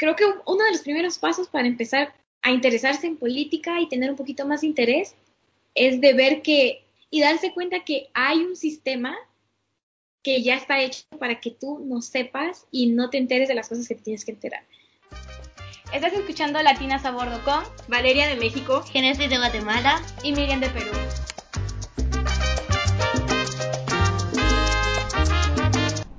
creo que uno de los primeros pasos para empezar a interesarse en política y tener un poquito más de interés es de ver que y darse cuenta que hay un sistema que ya está hecho para que tú no sepas y no te enteres de las cosas que tienes que enterar. Estás escuchando Latinas a Bordo con Valeria de México, Genesis de Guatemala y Miriam de Perú.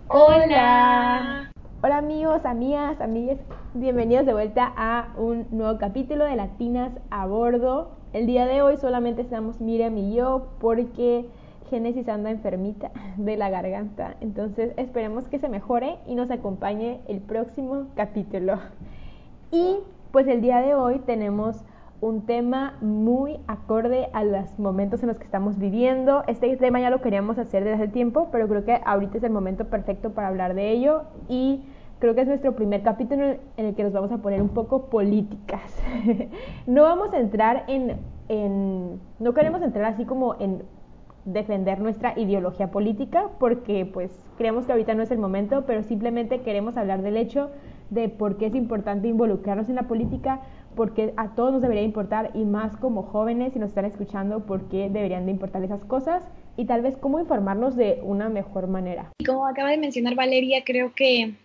Hola. Hola amigos, amigas, amigas. Bienvenidos de vuelta a un nuevo capítulo de Latinas a Bordo. El día de hoy solamente estamos Miriam y yo porque Génesis anda enfermita de la garganta. Entonces esperemos que se mejore y nos acompañe el próximo capítulo. Y pues el día de hoy tenemos un tema muy acorde a los momentos en los que estamos viviendo. Este tema ya lo queríamos hacer desde hace tiempo, pero creo que ahorita es el momento perfecto para hablar de ello y creo que es nuestro primer capítulo en el que nos vamos a poner un poco políticas. no vamos a entrar en, en, no queremos entrar así como en defender nuestra ideología política porque pues creemos que ahorita no es el momento, pero simplemente queremos hablar del hecho de por qué es importante involucrarnos en la política, porque a todos nos debería importar y más como jóvenes si nos están escuchando, por qué deberían de importar esas cosas y tal vez cómo informarnos de una mejor manera. Como acaba de mencionar Valeria, creo que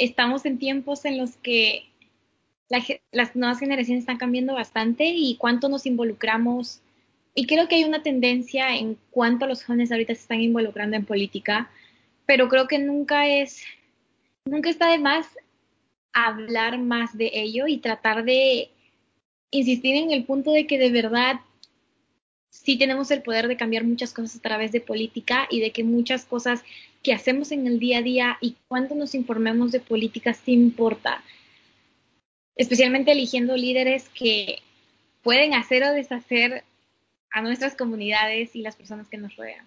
estamos en tiempos en los que las nuevas generaciones están cambiando bastante y cuánto nos involucramos. Y creo que hay una tendencia en cuanto los jóvenes ahorita se están involucrando en política, pero creo que nunca es, nunca está de más hablar más de ello y tratar de insistir en el punto de que de verdad sí tenemos el poder de cambiar muchas cosas a través de política y de que muchas cosas que hacemos en el día a día y cuánto nos informemos de política sí importa. Especialmente eligiendo líderes que pueden hacer o deshacer a nuestras comunidades y las personas que nos rodean.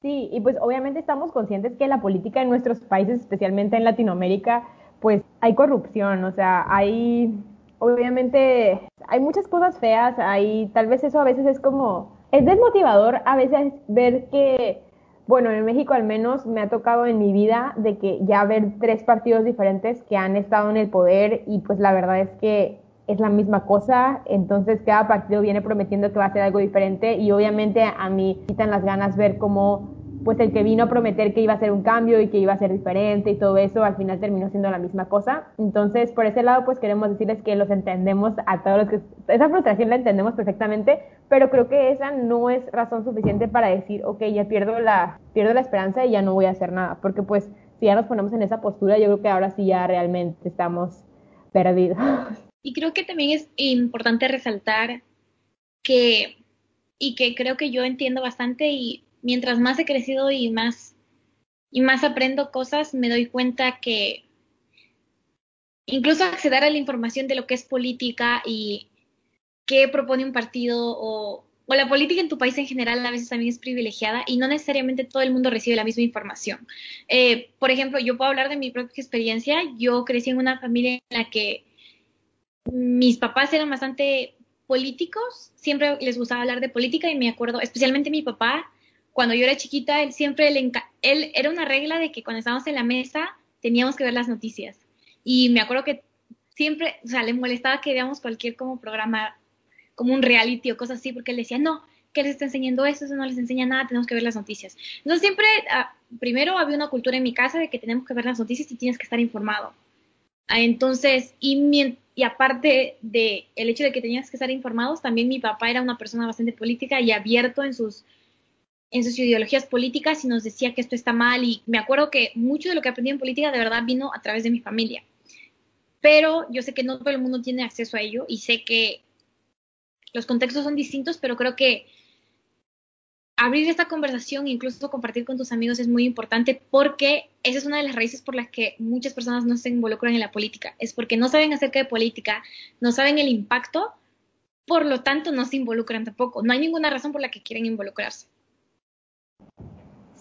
Sí, y pues obviamente estamos conscientes que la política en nuestros países, especialmente en Latinoamérica, pues hay corrupción, o sea, hay, obviamente, hay muchas cosas feas, hay, tal vez eso a veces es como, es desmotivador a veces ver que bueno, en México al menos me ha tocado en mi vida de que ya ver tres partidos diferentes que han estado en el poder y pues la verdad es que es la misma cosa, entonces cada partido viene prometiendo que va a hacer algo diferente y obviamente a mí quitan las ganas ver cómo pues el que vino a prometer que iba a ser un cambio y que iba a ser diferente y todo eso, al final terminó siendo la misma cosa. Entonces, por ese lado, pues queremos decirles que los entendemos a todos los que... Esa frustración la entendemos perfectamente, pero creo que esa no es razón suficiente para decir, ok, ya pierdo la, pierdo la esperanza y ya no voy a hacer nada, porque pues si ya nos ponemos en esa postura, yo creo que ahora sí ya realmente estamos perdidos. Y creo que también es importante resaltar que, y que creo que yo entiendo bastante y mientras más he crecido y más, y más aprendo cosas, me doy cuenta que incluso acceder a la información de lo que es política y qué propone un partido o, o, la política en tu país en general a veces también es privilegiada y no necesariamente todo el mundo recibe la misma información. Eh, por ejemplo, yo puedo hablar de mi propia experiencia. Yo crecí en una familia en la que mis papás eran bastante políticos, siempre les gustaba hablar de política y me acuerdo, especialmente mi papá, cuando yo era chiquita, él siempre él era una regla de que cuando estábamos en la mesa teníamos que ver las noticias. Y me acuerdo que siempre, o sea, le molestaba que veamos cualquier como programa, como un reality o cosas así, porque él decía, no, que les está enseñando eso, eso no les enseña nada, tenemos que ver las noticias. Entonces siempre, ah, primero había una cultura en mi casa de que tenemos que ver las noticias y tienes que estar informado. Ah, entonces, y, y aparte de el hecho de que tenías que estar informados, también mi papá era una persona bastante política y abierto en sus en sus ideologías políticas y nos decía que esto está mal y me acuerdo que mucho de lo que aprendí en política de verdad vino a través de mi familia. Pero yo sé que no todo el mundo tiene acceso a ello y sé que los contextos son distintos, pero creo que abrir esta conversación, incluso compartir con tus amigos es muy importante porque esa es una de las raíces por las que muchas personas no se involucran en la política. Es porque no saben acerca de política, no saben el impacto, por lo tanto no se involucran tampoco. No hay ninguna razón por la que quieren involucrarse.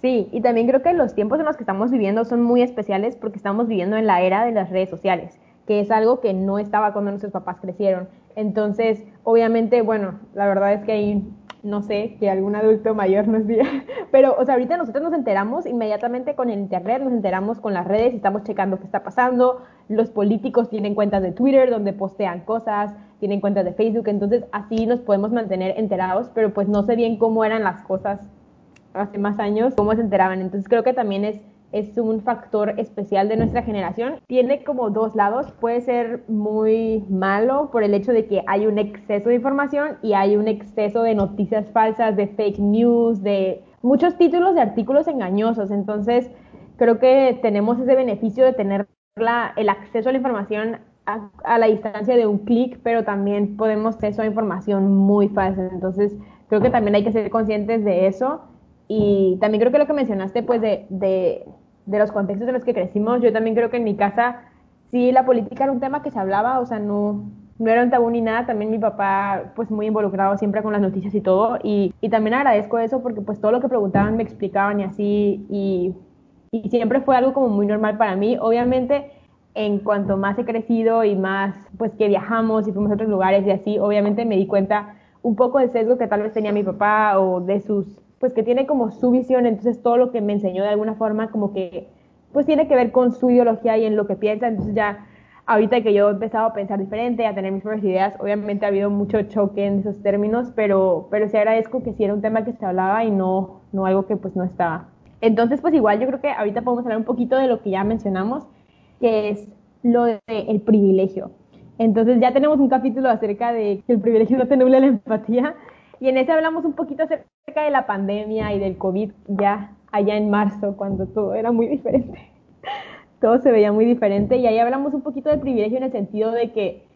Sí, y también creo que los tiempos en los que estamos viviendo son muy especiales porque estamos viviendo en la era de las redes sociales, que es algo que no estaba cuando nuestros papás crecieron. Entonces, obviamente, bueno, la verdad es que hay no sé, que algún adulto mayor nos diga, pero, o sea, ahorita nosotros nos enteramos inmediatamente con el internet, nos enteramos con las redes, estamos checando qué está pasando, los políticos tienen cuentas de Twitter donde postean cosas, tienen cuentas de Facebook, entonces así nos podemos mantener enterados, pero pues no sé bien cómo eran las cosas hace más años, cómo se enteraban, entonces creo que también es es un factor especial de nuestra generación. Tiene como dos lados. Puede ser muy malo por el hecho de que hay un exceso de información y hay un exceso de noticias falsas, de fake news, de muchos títulos de artículos engañosos. Entonces, creo que tenemos ese beneficio de tener la, el acceso a la información a, a la distancia de un clic, pero también podemos tener esa información muy falsa. Entonces, creo que también hay que ser conscientes de eso. Y también creo que lo que mencionaste, pues, de, de los contextos en los que crecimos. Yo también creo que en mi casa sí la política era un tema que se hablaba, o sea, no, no era un tabú ni nada. También mi papá, pues muy involucrado siempre con las noticias y todo. Y, y también agradezco eso porque pues todo lo que preguntaban me explicaban y así. Y, y siempre fue algo como muy normal para mí. Obviamente, en cuanto más he crecido y más pues que viajamos y fuimos a otros lugares y así, obviamente me di cuenta un poco del sesgo que tal vez tenía mi papá o de sus pues que tiene como su visión, entonces todo lo que me enseñó de alguna forma como que pues tiene que ver con su ideología y en lo que piensa, entonces ya ahorita que yo he empezado a pensar diferente, a tener mis propias ideas, obviamente ha habido mucho choque en esos términos, pero, pero sí agradezco que sí era un tema que se hablaba y no, no algo que pues no estaba. Entonces pues igual yo creo que ahorita podemos hablar un poquito de lo que ya mencionamos, que es lo del el privilegio. Entonces ya tenemos un capítulo acerca de que el privilegio no te nubla la empatía y en ese hablamos un poquito acerca de la pandemia y del COVID ya allá en marzo, cuando todo era muy diferente. todo se veía muy diferente y ahí hablamos un poquito del privilegio en el sentido de que,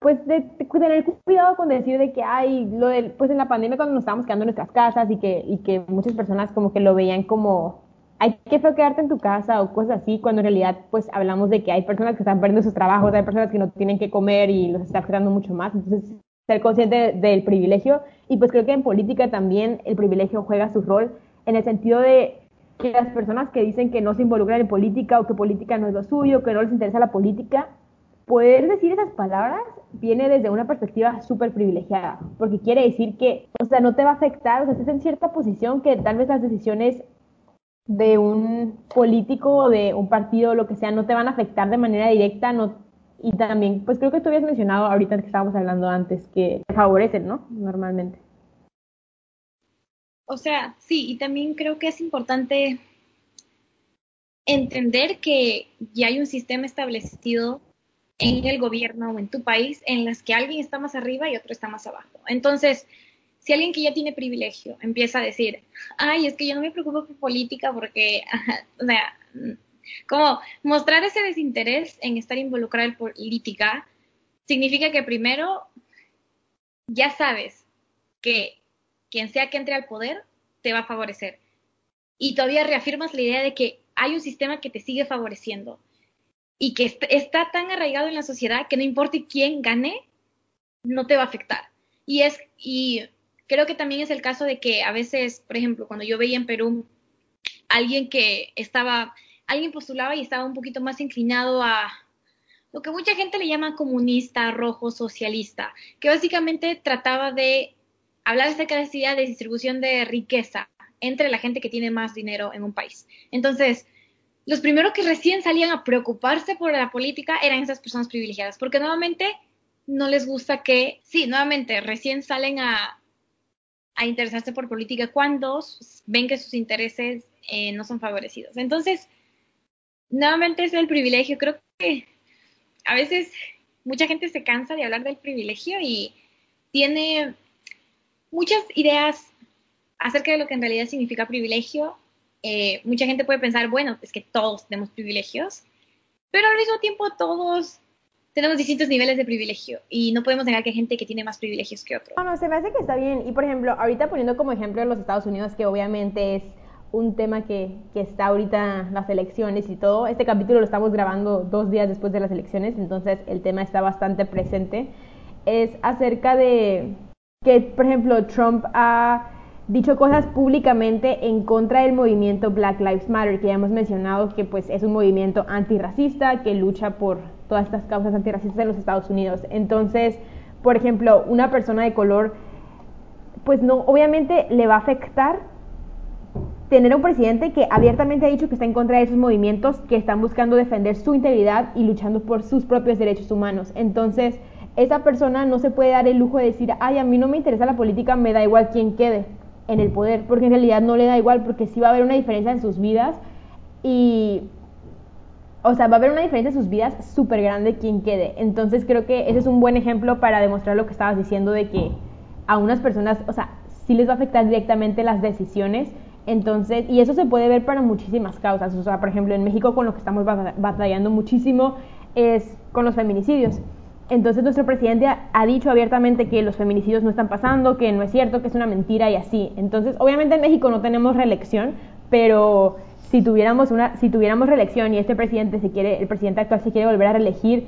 pues, de, tener cuidado con decir de que hay, lo del, pues en la pandemia cuando nos estábamos quedando en nuestras casas y que, y que muchas personas como que lo veían como, hay que quedarte en tu casa o cosas así, cuando en realidad pues hablamos de que hay personas que están perdiendo sus trabajos, hay personas que no tienen que comer y los está afectando mucho más, entonces ser consciente del privilegio. Y pues creo que en política también el privilegio juega su rol en el sentido de que las personas que dicen que no se involucran en política o que política no es lo suyo, que no les interesa la política, poder decir esas palabras viene desde una perspectiva súper privilegiada, porque quiere decir que, o sea, no te va a afectar, o sea, estás en cierta posición que tal vez las decisiones de un político o de un partido o lo que sea no te van a afectar de manera directa, no y también, pues creo que tú habías mencionado ahorita que estábamos hablando antes, que favorecen, ¿no? Normalmente. O sea, sí, y también creo que es importante entender que ya hay un sistema establecido en el gobierno o en tu país en las que alguien está más arriba y otro está más abajo. Entonces, si alguien que ya tiene privilegio empieza a decir, ay, es que yo no me preocupo por política porque, o sea, como mostrar ese desinterés en estar involucrado en política significa que primero ya sabes que quien sea que entre al poder te va a favorecer. Y todavía reafirmas la idea de que hay un sistema que te sigue favoreciendo y que está tan arraigado en la sociedad que no importa quién gane, no te va a afectar. Y es y creo que también es el caso de que a veces, por ejemplo, cuando yo veía en Perú alguien que estaba alguien postulaba y estaba un poquito más inclinado a lo que mucha gente le llama comunista, rojo, socialista, que básicamente trataba de hablar acerca de esta de distribución de riqueza entre la gente que tiene más dinero en un país. Entonces, los primeros que recién salían a preocuparse por la política eran esas personas privilegiadas, porque nuevamente no les gusta que, sí, nuevamente recién salen a, a interesarse por política cuando ven que sus intereses eh, no son favorecidos. Entonces, nuevamente es el privilegio. Creo que a veces mucha gente se cansa de hablar del privilegio y tiene muchas ideas acerca de lo que en realidad significa privilegio. Eh, mucha gente puede pensar, bueno, es que todos tenemos privilegios, pero al mismo tiempo todos tenemos distintos niveles de privilegio y no podemos negar que hay gente que tiene más privilegios que otros. No, no, se me hace que está bien. Y por ejemplo, ahorita poniendo como ejemplo los Estados Unidos, que obviamente es un tema que, que, está ahorita las elecciones y todo. Este capítulo lo estamos grabando dos días después de las elecciones, entonces el tema está bastante presente. Es acerca de que, por ejemplo, Trump ha dicho cosas públicamente en contra del movimiento Black Lives Matter, que ya hemos mencionado que pues es un movimiento antirracista que lucha por todas estas causas antirracistas en los Estados Unidos. Entonces, por ejemplo, una persona de color pues no, obviamente le va a afectar tener un presidente que abiertamente ha dicho que está en contra de esos movimientos que están buscando defender su integridad y luchando por sus propios derechos humanos. Entonces, esa persona no se puede dar el lujo de decir, ay, a mí no me interesa la política, me da igual quién quede en el poder, porque en realidad no le da igual, porque sí va a haber una diferencia en sus vidas y, o sea, va a haber una diferencia en sus vidas súper grande quien quede. Entonces creo que ese es un buen ejemplo para demostrar lo que estabas diciendo de que a unas personas, o sea, sí les va a afectar directamente las decisiones. Entonces, y eso se puede ver para muchísimas causas. O sea, por ejemplo, en México con lo que estamos batallando muchísimo es con los feminicidios. Entonces nuestro presidente ha dicho abiertamente que los feminicidios no están pasando, que no es cierto, que es una mentira y así. Entonces, obviamente en México no tenemos reelección, pero si tuviéramos una si tuviéramos reelección y este presidente se quiere el presidente actual se quiere volver a reelegir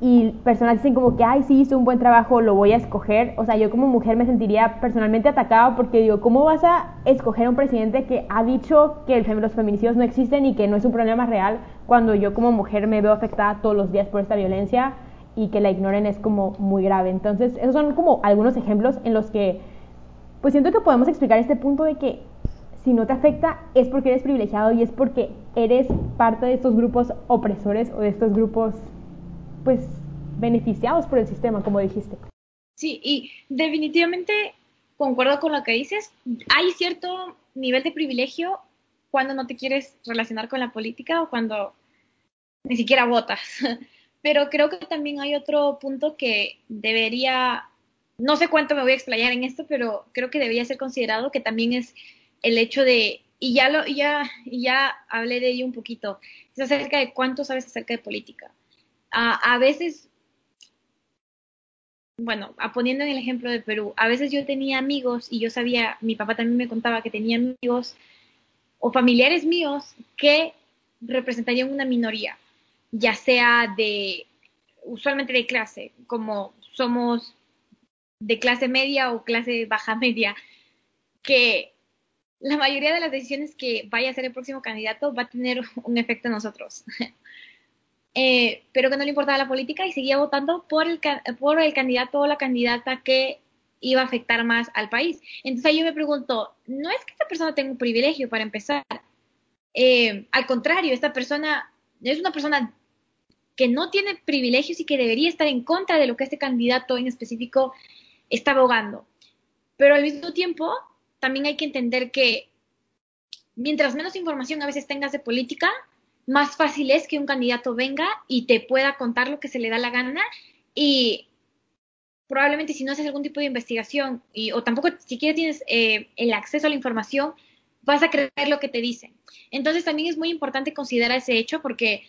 y personas dicen como que ay sí hizo un buen trabajo lo voy a escoger o sea yo como mujer me sentiría personalmente atacada porque digo cómo vas a escoger a un presidente que ha dicho que los feminicidios no existen y que no es un problema real cuando yo como mujer me veo afectada todos los días por esta violencia y que la ignoren es como muy grave. Entonces, esos son como algunos ejemplos en los que, pues siento que podemos explicar este punto de que si no te afecta es porque eres privilegiado y es porque eres parte de estos grupos opresores o de estos grupos, pues, beneficiados por el sistema, como dijiste. Sí, y definitivamente concuerdo con lo que dices. Hay cierto nivel de privilegio cuando no te quieres relacionar con la política o cuando ni siquiera votas. Pero creo que también hay otro punto que debería, no sé cuánto me voy a explayar en esto, pero creo que debería ser considerado, que también es el hecho de, y ya, lo, ya, ya hablé de ello un poquito, es acerca de cuánto sabes acerca de política. A veces, bueno, poniendo en el ejemplo de Perú, a veces yo tenía amigos y yo sabía, mi papá también me contaba que tenía amigos o familiares míos que representarían una minoría ya sea de, usualmente de clase, como somos de clase media o clase baja media, que la mayoría de las decisiones que vaya a ser el próximo candidato va a tener un efecto en nosotros. Eh, pero que no le importaba la política y seguía votando por el, por el candidato o la candidata que iba a afectar más al país. Entonces yo me pregunto, no es que esta persona tenga un privilegio para empezar. Eh, al contrario, esta persona es una persona que no tiene privilegios y que debería estar en contra de lo que este candidato en específico está abogando. Pero al mismo tiempo, también hay que entender que mientras menos información a veces tengas de política, más fácil es que un candidato venga y te pueda contar lo que se le da la gana y probablemente si no haces algún tipo de investigación y, o tampoco siquiera tienes eh, el acceso a la información, vas a creer lo que te dicen. Entonces también es muy importante considerar ese hecho porque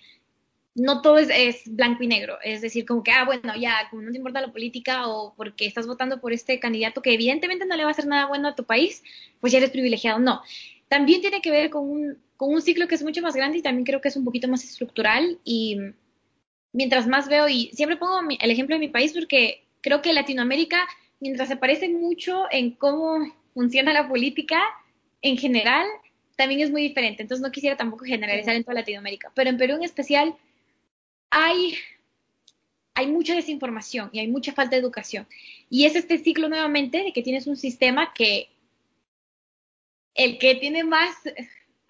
no todo es, blanco y negro, es decir, como que, ah, bueno, ya, como no te importa la política o porque estás votando por este candidato que evidentemente no le va a hacer nada bueno a tu país, pues ya eres privilegiado. No, también tiene que ver con un, con un ciclo que es mucho más grande y también creo que es un poquito más estructural y mientras más veo, y siempre pongo el ejemplo de mi país porque creo que Latinoamérica, mientras se parece mucho en cómo funciona la política en general, también es muy diferente. Entonces no quisiera tampoco generalizar en toda Latinoamérica, pero en Perú en especial hay, hay mucha desinformación y hay mucha falta de educación. Y es este ciclo nuevamente de que tienes un sistema que el que tiene más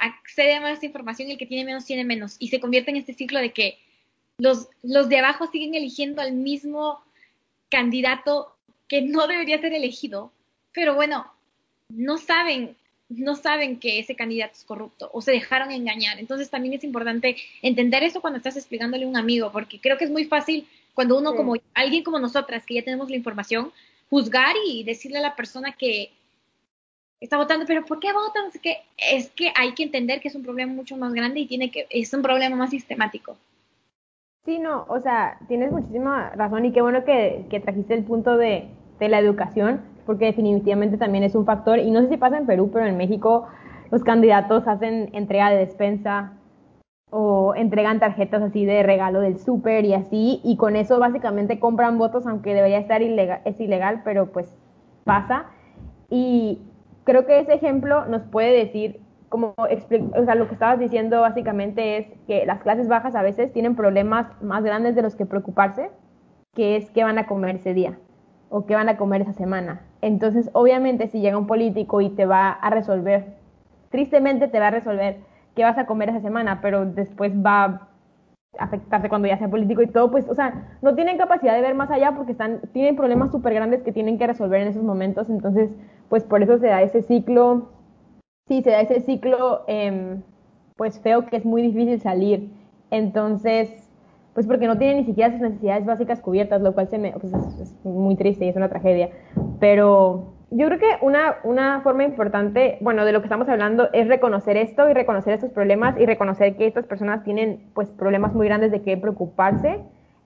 accede a más información y el que tiene menos tiene menos. Y se convierte en este ciclo de que los, los de abajo siguen eligiendo al mismo candidato que no debería ser elegido. Pero bueno, no saben no saben que ese candidato es corrupto o se dejaron engañar. Entonces también es importante entender eso cuando estás explicándole a un amigo, porque creo que es muy fácil cuando uno como alguien como nosotras, que ya tenemos la información, juzgar y decirle a la persona que está votando, pero ¿por qué votan? Es que, es que hay que entender que es un problema mucho más grande y tiene que, es un problema más sistemático. Sí, no, o sea, tienes muchísima razón y qué bueno que, que trajiste el punto de, de la educación porque definitivamente también es un factor, y no sé si pasa en Perú, pero en México los candidatos hacen entrega de despensa o entregan tarjetas así de regalo del súper y así, y con eso básicamente compran votos, aunque debería estar ilegal, es ilegal, pero pues pasa. Y creo que ese ejemplo nos puede decir, como o sea, lo que estabas diciendo básicamente es que las clases bajas a veces tienen problemas más grandes de los que preocuparse, que es que van a comer ese día. o qué van a comer esa semana. Entonces, obviamente, si llega un político y te va a resolver, tristemente te va a resolver qué vas a comer esa semana, pero después va a afectarte cuando ya sea político y todo, pues, o sea, no tienen capacidad de ver más allá porque están, tienen problemas súper grandes que tienen que resolver en esos momentos, entonces, pues por eso se da ese ciclo, sí, se da ese ciclo, eh, pues feo que es muy difícil salir. Entonces, pues porque no tienen ni siquiera sus necesidades básicas cubiertas, lo cual se me, pues es, muy triste y es una tragedia. Pero yo creo que una, una forma importante, bueno, de lo que estamos hablando es reconocer esto y reconocer estos problemas y reconocer que estas personas tienen pues problemas muy grandes de qué preocuparse.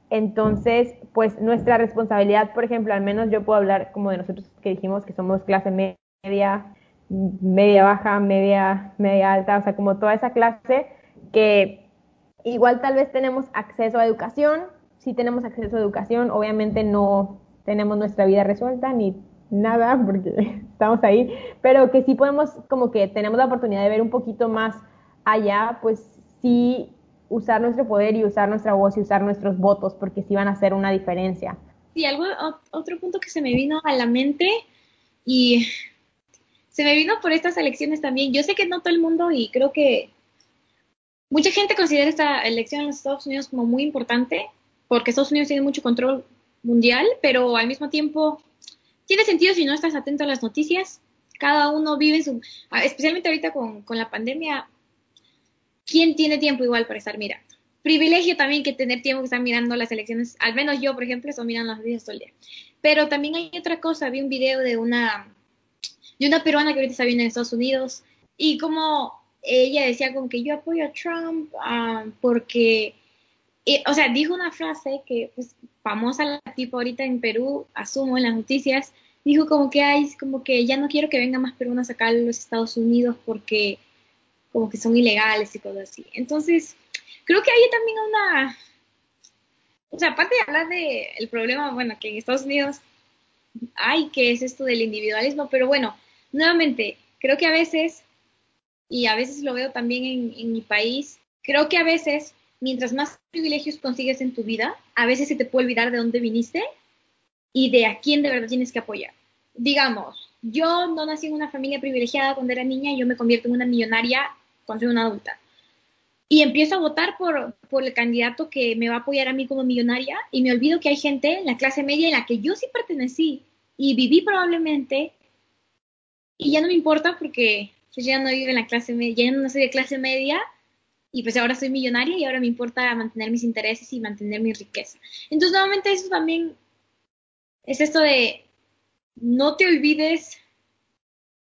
Entonces, pues nuestra responsabilidad, por ejemplo, al menos yo puedo hablar como de nosotros que dijimos que somos clase media, media baja, media, media alta, o sea, como toda esa clase que igual tal vez tenemos acceso a educación, si tenemos acceso a educación, obviamente no tenemos nuestra vida resuelta ni nada porque estamos ahí, pero que sí podemos como que tenemos la oportunidad de ver un poquito más allá, pues sí usar nuestro poder y usar nuestra voz y usar nuestros votos porque sí van a hacer una diferencia. Sí, algo otro punto que se me vino a la mente y se me vino por estas elecciones también. Yo sé que no todo el mundo y creo que mucha gente considera esta elección en los Estados Unidos como muy importante porque Estados Unidos tiene mucho control mundial, pero al mismo tiempo tiene sentido si no estás atento a las noticias. Cada uno vive en su, especialmente ahorita con, con la pandemia, ¿quién tiene tiempo igual para estar mirando? Privilegio también que tener tiempo que estar mirando las elecciones, al menos yo, por ejemplo, estoy mirando las noticias todo el día. Pero también hay otra cosa, vi un video de una de una peruana que ahorita está viviendo en Estados Unidos y como ella decía como que yo apoyo a Trump ah, porque, eh, o sea, dijo una frase que pues famosa la tipo ahorita en Perú, asumo en las noticias, dijo como que hay, como que ya no quiero que vengan más peruanos acá a los Estados Unidos porque como que son ilegales y cosas así. Entonces, creo que hay también una, o sea, aparte de hablar del problema, bueno, que en Estados Unidos hay, que es esto del individualismo, pero bueno, nuevamente, creo que a veces, y a veces lo veo también en, mi país, creo que a veces, mientras más privilegios consigues en tu vida, a veces se te puede olvidar de dónde viniste y de a quién de verdad tienes que apoyar. Digamos, yo no nací en una familia privilegiada cuando era niña y yo me convierto en una millonaria cuando soy una adulta. Y empiezo a votar por, por el candidato que me va a apoyar a mí como millonaria y me olvido que hay gente en la clase media en la que yo sí pertenecí y viví probablemente y ya no me importa porque yo ya no vivo en la clase media, ya no soy de clase media y pues ahora soy millonaria y ahora me importa mantener mis intereses y mantener mi riqueza. Entonces, nuevamente eso también es esto de no te olvides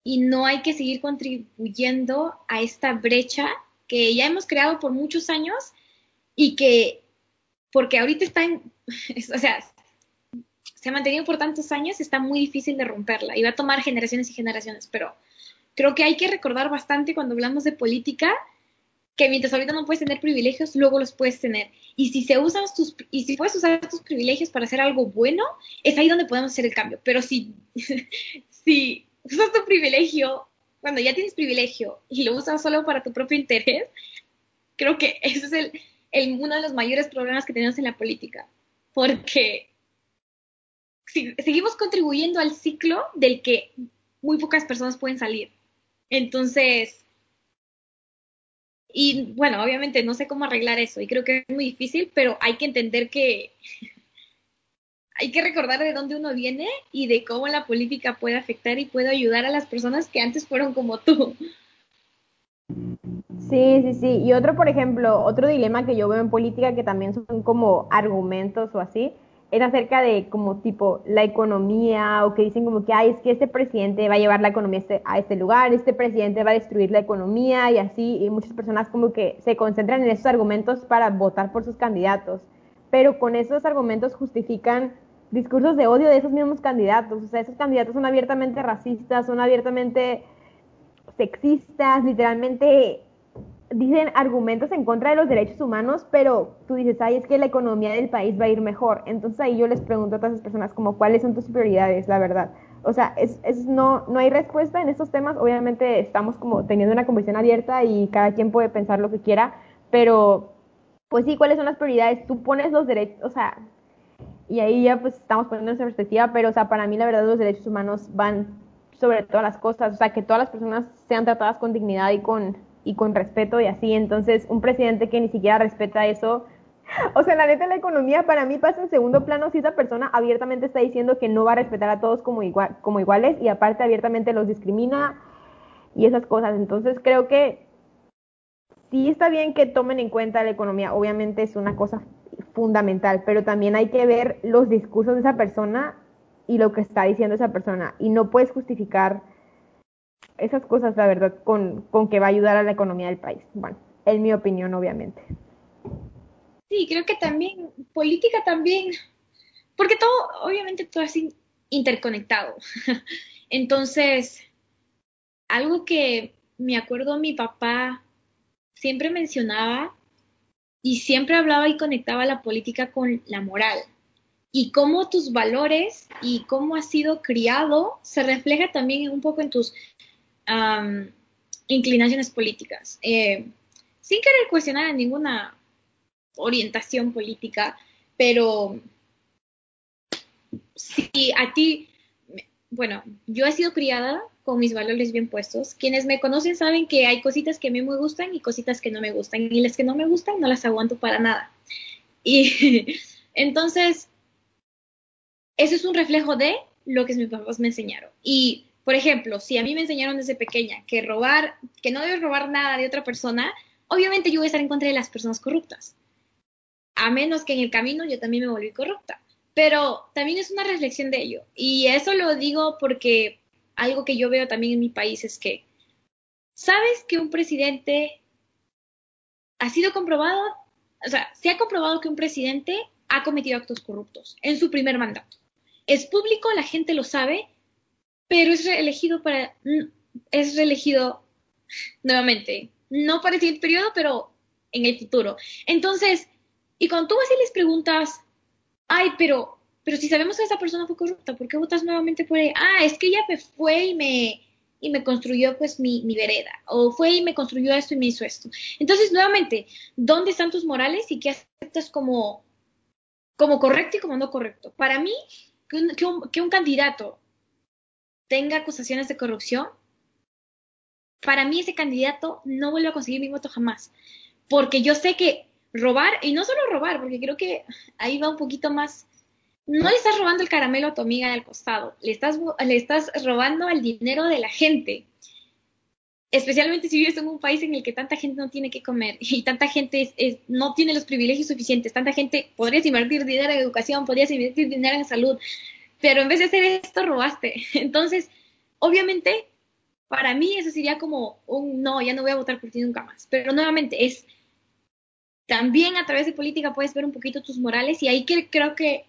y no hay que seguir contribuyendo a esta brecha que ya hemos creado por muchos años y que, porque ahorita está en, o sea, se ha mantenido por tantos años, está muy difícil de romperla y va a tomar generaciones y generaciones, pero creo que hay que recordar bastante cuando hablamos de política que mientras ahorita no puedes tener privilegios, luego los puedes tener. Y si se usan tus y si puedes usar tus privilegios para hacer algo bueno, es ahí donde podemos hacer el cambio. Pero si si usas tu privilegio, cuando ya tienes privilegio y lo usas solo para tu propio interés, creo que ese es el, el uno de los mayores problemas que tenemos en la política. Porque seguimos contribuyendo al ciclo del que muy pocas personas pueden salir. Entonces, y bueno, obviamente no sé cómo arreglar eso y creo que es muy difícil, pero hay que entender que hay que recordar de dónde uno viene y de cómo la política puede afectar y puede ayudar a las personas que antes fueron como tú. Sí, sí, sí. Y otro, por ejemplo, otro dilema que yo veo en política que también son como argumentos o así, es acerca de como tipo la economía o que dicen como que, ay, es que este presidente va a llevar la economía este, a este lugar, este presidente va a destruir la economía y así, y muchas personas como que se concentran en esos argumentos para votar por sus candidatos, pero con esos argumentos justifican discursos de odio de esos mismos candidatos, o sea, esos candidatos son abiertamente racistas, son abiertamente sexistas, literalmente dicen argumentos en contra de los derechos humanos, pero tú dices, ay, es que la economía del país va a ir mejor. Entonces ahí yo les pregunto a todas esas personas como, ¿cuáles son tus prioridades, la verdad? O sea, es, es, no, no hay respuesta en estos temas. Obviamente estamos como teniendo una conversación abierta y cada quien puede pensar lo que quiera, pero pues sí, ¿cuáles son las prioridades? Tú pones los derechos, o sea, y ahí ya pues estamos poniendo esa perspectiva, pero o sea, para mí la verdad los derechos humanos van sobre todas las cosas, o sea, que todas las personas sean tratadas con dignidad y con, y con respeto y así, entonces un presidente que ni siquiera respeta eso, o sea, la neta la economía para mí pasa en segundo plano si esa persona abiertamente está diciendo que no va a respetar a todos como, igual, como iguales y aparte abiertamente los discrimina y esas cosas, entonces creo que sí está bien que tomen en cuenta la economía, obviamente es una cosa fundamental, pero también hay que ver los discursos de esa persona y lo que está diciendo esa persona. Y no puedes justificar esas cosas, la verdad, con, con que va a ayudar a la economía del país. Bueno, en mi opinión, obviamente. Sí, creo que también, política también, porque todo, obviamente todo es interconectado. Entonces, algo que me acuerdo mi papá siempre mencionaba y siempre hablaba y conectaba la política con la moral. Y cómo tus valores y cómo has sido criado se refleja también un poco en tus inclinaciones políticas. Eh, sin querer cuestionar ninguna orientación política, pero si a ti, bueno, yo he sido criada con mis valores bien puestos. Quienes me conocen saben que hay cositas que a mí me gustan y cositas que no me gustan. Y las que no me gustan no las aguanto para nada. Y entonces, eso es un reflejo de lo que mis papás me enseñaron. Y, por ejemplo, si a mí me enseñaron desde pequeña que robar, que no debes robar nada de otra persona, obviamente yo voy a estar en contra de las personas corruptas. A menos que en el camino yo también me volví corrupta. Pero también es una reflexión de ello. Y eso lo digo porque algo que yo veo también en mi país es que, ¿sabes que un presidente ha sido comprobado? O sea, se ha comprobado que un presidente ha cometido actos corruptos en su primer mandato. Es público, la gente lo sabe, pero es reelegido para, es reelegido nuevamente, no para el siguiente periodo, pero en el futuro. Entonces, y cuando tú vas y les preguntas, ay, pero pero si sabemos que esa persona fue corrupta, ¿por qué votas nuevamente por ella? Ah, es que ella fue y me, y me construyó pues mi, mi, vereda, o fue y me construyó esto y me hizo esto. Entonces, nuevamente, ¿dónde están tus morales y qué aceptas como, como correcto y como no correcto? Para mí, que un, que un, que un candidato tenga acusaciones de corrupción, para mí ese candidato no vuelve a conseguir mi voto jamás, porque yo sé que robar, y no solo robar, porque creo que ahí va un poquito más no le estás robando el caramelo a tu amiga del costado, le estás, le estás robando el dinero de la gente. Especialmente si vives en un país en el que tanta gente no tiene que comer y tanta gente no tiene los privilegios suficientes, tanta gente, podrías invertir dinero en educación, podrías invertir dinero en salud, pero en vez de hacer esto robaste. Entonces, obviamente, para mí eso sería como un no, ya no voy a votar por ti nunca más. Pero nuevamente es, también a través de política puedes ver un poquito tus morales y ahí creo que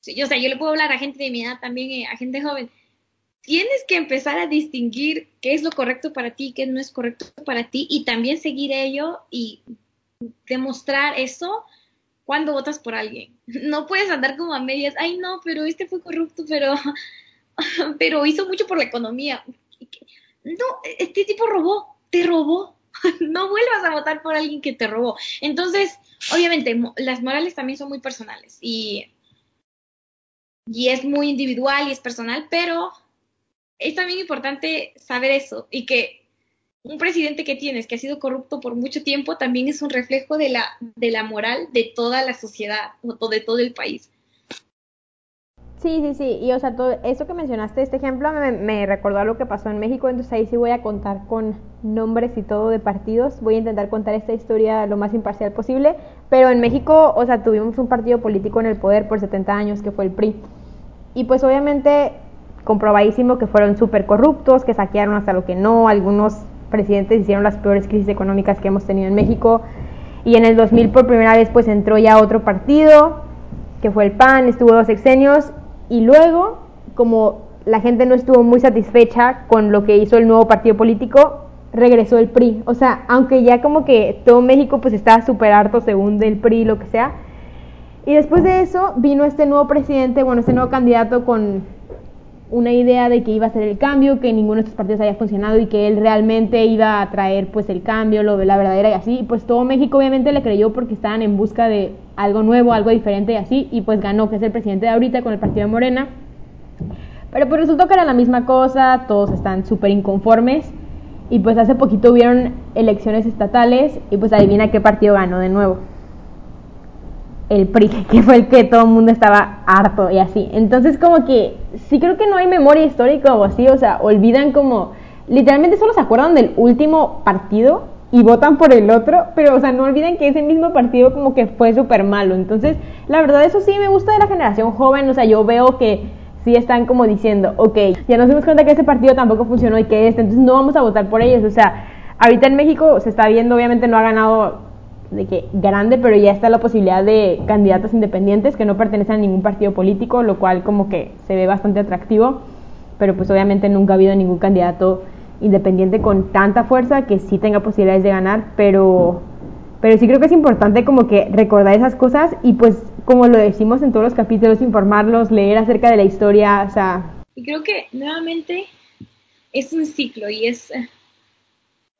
o sea, yo le puedo hablar a gente de mi edad también, eh, a gente joven. Tienes que empezar a distinguir qué es lo correcto para ti, qué no es correcto para ti, y también seguir ello y demostrar eso cuando votas por alguien. No puedes andar como a medias, ay no, pero este fue corrupto, pero, pero hizo mucho por la economía. No, este tipo robó, te robó. No vuelvas a votar por alguien que te robó. Entonces, obviamente, las morales también son muy personales y y es muy individual y es personal, pero es también importante saber eso y que un presidente que tienes que ha sido corrupto por mucho tiempo también es un reflejo de la, de la moral de toda la sociedad o de todo el país. Sí, sí, sí, y o sea, todo eso que mencionaste, este ejemplo me, me recordó a lo que pasó en México, entonces ahí sí voy a contar con nombres y todo de partidos, voy a intentar contar esta historia lo más imparcial posible, pero en México, o sea, tuvimos un partido político en el poder por 70 años que fue el PRI. Y pues obviamente comprobadísimo que fueron súper corruptos, que saquearon hasta lo que no, algunos presidentes hicieron las peores crisis económicas que hemos tenido en México. Y en el 2000 por primera vez pues entró ya otro partido, que fue el PAN, estuvo dos sexenios y luego, como la gente no estuvo muy satisfecha con lo que hizo el nuevo partido político, regresó el PRI. O sea, aunque ya como que todo México pues estaba súper harto según del PRI, lo que sea, y después de eso vino este nuevo presidente, bueno, este nuevo candidato con, una idea de que iba a ser el cambio, que ninguno de estos partidos había funcionado y que él realmente iba a traer pues el cambio, lo, la verdadera y así. Y pues todo México obviamente le creyó porque estaban en busca de algo nuevo, algo diferente y así. Y pues ganó, que es el presidente de ahorita con el partido de Morena. Pero pues resultó que era la misma cosa, todos están súper inconformes. Y pues hace poquito hubieron elecciones estatales y pues adivina qué partido ganó de nuevo el PRI, que fue el que todo el mundo estaba harto y así. Entonces como que sí creo que no hay memoria histórica o así, o sea, olvidan como, literalmente solo se acuerdan del último partido y votan por el otro, pero o sea, no olviden que ese mismo partido como que fue súper malo. Entonces, la verdad eso sí me gusta de la generación joven, o sea, yo veo que sí están como diciendo, ok, ya nos dimos cuenta que ese partido tampoco funcionó y que este, entonces no vamos a votar por ellos, o sea, ahorita en México se está viendo, obviamente no ha ganado de que grande, pero ya está la posibilidad de candidatos independientes que no pertenecen a ningún partido político, lo cual como que se ve bastante atractivo, pero pues obviamente nunca ha habido ningún candidato independiente con tanta fuerza que sí tenga posibilidades de ganar, pero pero sí creo que es importante como que recordar esas cosas y pues como lo decimos en todos los capítulos, informarlos, leer acerca de la historia, o sea... Y creo que nuevamente es un ciclo y es eh,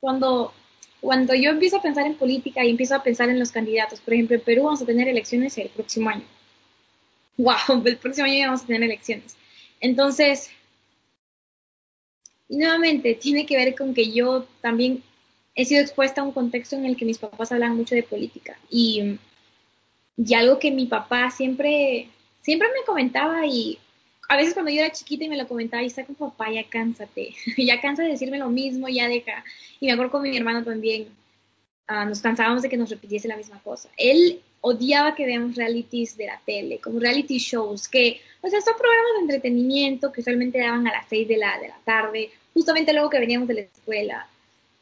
cuando cuando yo empiezo a pensar en política y empiezo a pensar en los candidatos, por ejemplo, en Perú vamos a tener elecciones el próximo año. ¡Wow! El próximo año vamos a tener elecciones. Entonces, y nuevamente, tiene que ver con que yo también he sido expuesta a un contexto en el que mis papás hablan mucho de política. Y, y algo que mi papá siempre, siempre me comentaba y a veces cuando yo era chiquita y me lo comentaba, y está con papá, ya cánsate, ya cansa de decirme lo mismo, ya deja. Y me acuerdo con mi hermano también, uh, nos cansábamos de que nos repitiese la misma cosa. Él odiaba que veamos realities de la tele, como reality shows, que, o sea, son programas de entretenimiento que usualmente daban a las seis de la, de la tarde, justamente luego que veníamos de la escuela.